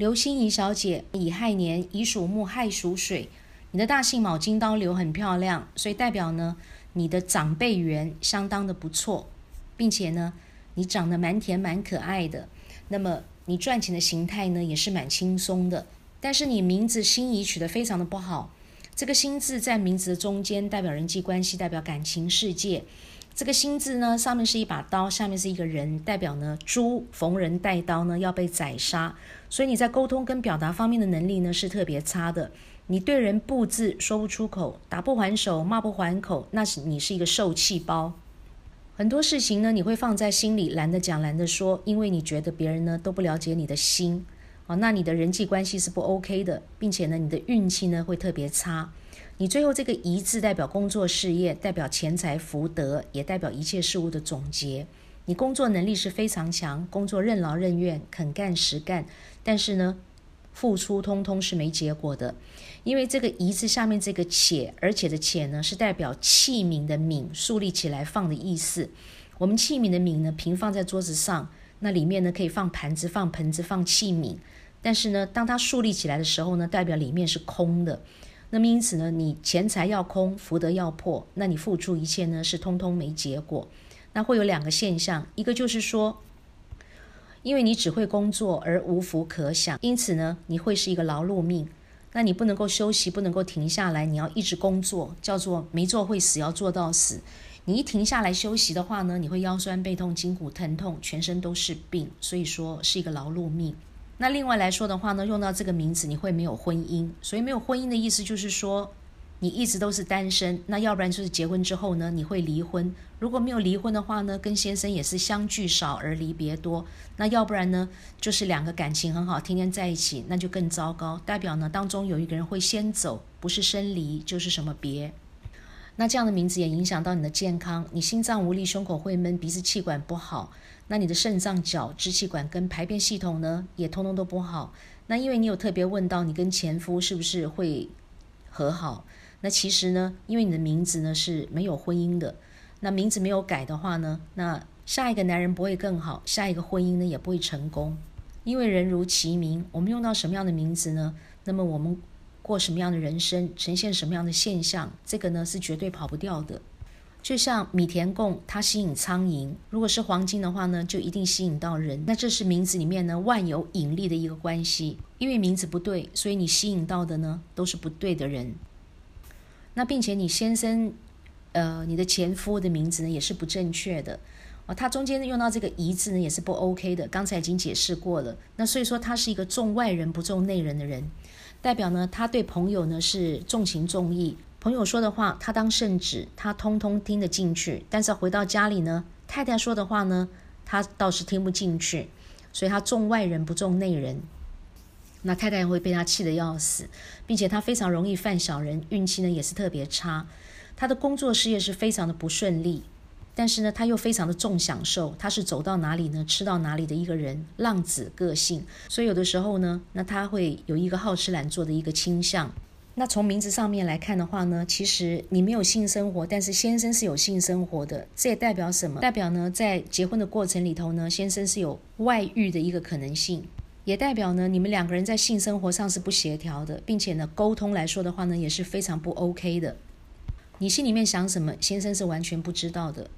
刘心怡小姐，乙亥年，乙属木，亥属水。你的大姓卯金刀流很漂亮，所以代表呢，你的长辈缘相当的不错，并且呢，你长得蛮甜蛮可爱的。那么你赚钱的形态呢，也是蛮轻松的。但是你名字心怡取得非常的不好，这个心字在名字的中间，代表人际关系，代表感情世界。这个心字呢，上面是一把刀，下面是一个人，代表呢，猪逢人带刀呢，要被宰杀。所以你在沟通跟表达方面的能力呢，是特别差的。你对人不字说不出口，打不还手，骂不还口，那是你是一个受气包。很多事情呢，你会放在心里，懒得讲，懒得说，因为你觉得别人呢都不了解你的心。哦，那你的人际关系是不 OK 的，并且呢，你的运气呢会特别差。你最后这个“一”字代表工作事业，代表钱财福德，也代表一切事物的总结。你工作能力是非常强，工作任劳任怨，肯干实干，但是呢，付出通通是没结果的。因为这个“一”字下面这个“且”，而且的“且”呢，是代表器皿的“皿”竖立起来放的意思。我们器皿的“皿”呢，平放在桌子上，那里面呢可以放盘子、放盆子、放器皿。但是呢，当它竖立起来的时候呢，代表里面是空的。那么因此呢，你钱财要空，福德要破，那你付出一切呢是通通没结果。那会有两个现象，一个就是说，因为你只会工作而无福可享，因此呢，你会是一个劳碌命。那你不能够休息，不能够停下来，你要一直工作，叫做没做会死，要做到死。你一停下来休息的话呢，你会腰酸背痛、筋骨疼痛，全身都是病，所以说是一个劳碌命。那另外来说的话呢，用到这个名字你会没有婚姻，所以没有婚姻的意思就是说你一直都是单身。那要不然就是结婚之后呢，你会离婚。如果没有离婚的话呢，跟先生也是相聚少而离别多。那要不然呢，就是两个感情很好，天天在一起，那就更糟糕，代表呢当中有一个人会先走，不是生离就是什么别。那这样的名字也影响到你的健康，你心脏无力，胸口会闷，鼻子气管不好。那你的肾脏、脚、支气管跟排便系统呢，也通通都不好。那因为你有特别问到你跟前夫是不是会和好？那其实呢，因为你的名字呢是没有婚姻的，那名字没有改的话呢，那下一个男人不会更好，下一个婚姻呢也不会成功。因为人如其名，我们用到什么样的名字呢？那么我们过什么样的人生，呈现什么样的现象，这个呢是绝对跑不掉的。就像米田共，它吸引苍蝇；如果是黄金的话呢，就一定吸引到人。那这是名字里面呢万有引力的一个关系。因为名字不对，所以你吸引到的呢都是不对的人。那并且你先生，呃，你的前夫的名字呢也是不正确的哦。他中间用到这个“一”字呢也是不 OK 的。刚才已经解释过了。那所以说他是一个重外人不重内人的人，代表呢他对朋友呢是重情重义。朋友说的话，他当圣旨，他通通听得进去。但是回到家里呢，太太说的话呢，他倒是听不进去。所以他重外人不重内人，那太太会被他气得要死，并且他非常容易犯小人，运气呢也是特别差。他的工作事业是非常的不顺利，但是呢他又非常的重享受，他是走到哪里呢吃到哪里的一个人，浪子个性。所以有的时候呢，那他会有一个好吃懒做的一个倾向。那从名字上面来看的话呢，其实你没有性生活，但是先生是有性生活的，这也代表什么？代表呢，在结婚的过程里头呢，先生是有外遇的一个可能性，也代表呢，你们两个人在性生活上是不协调的，并且呢，沟通来说的话呢，也是非常不 OK 的。你心里面想什么，先生是完全不知道的。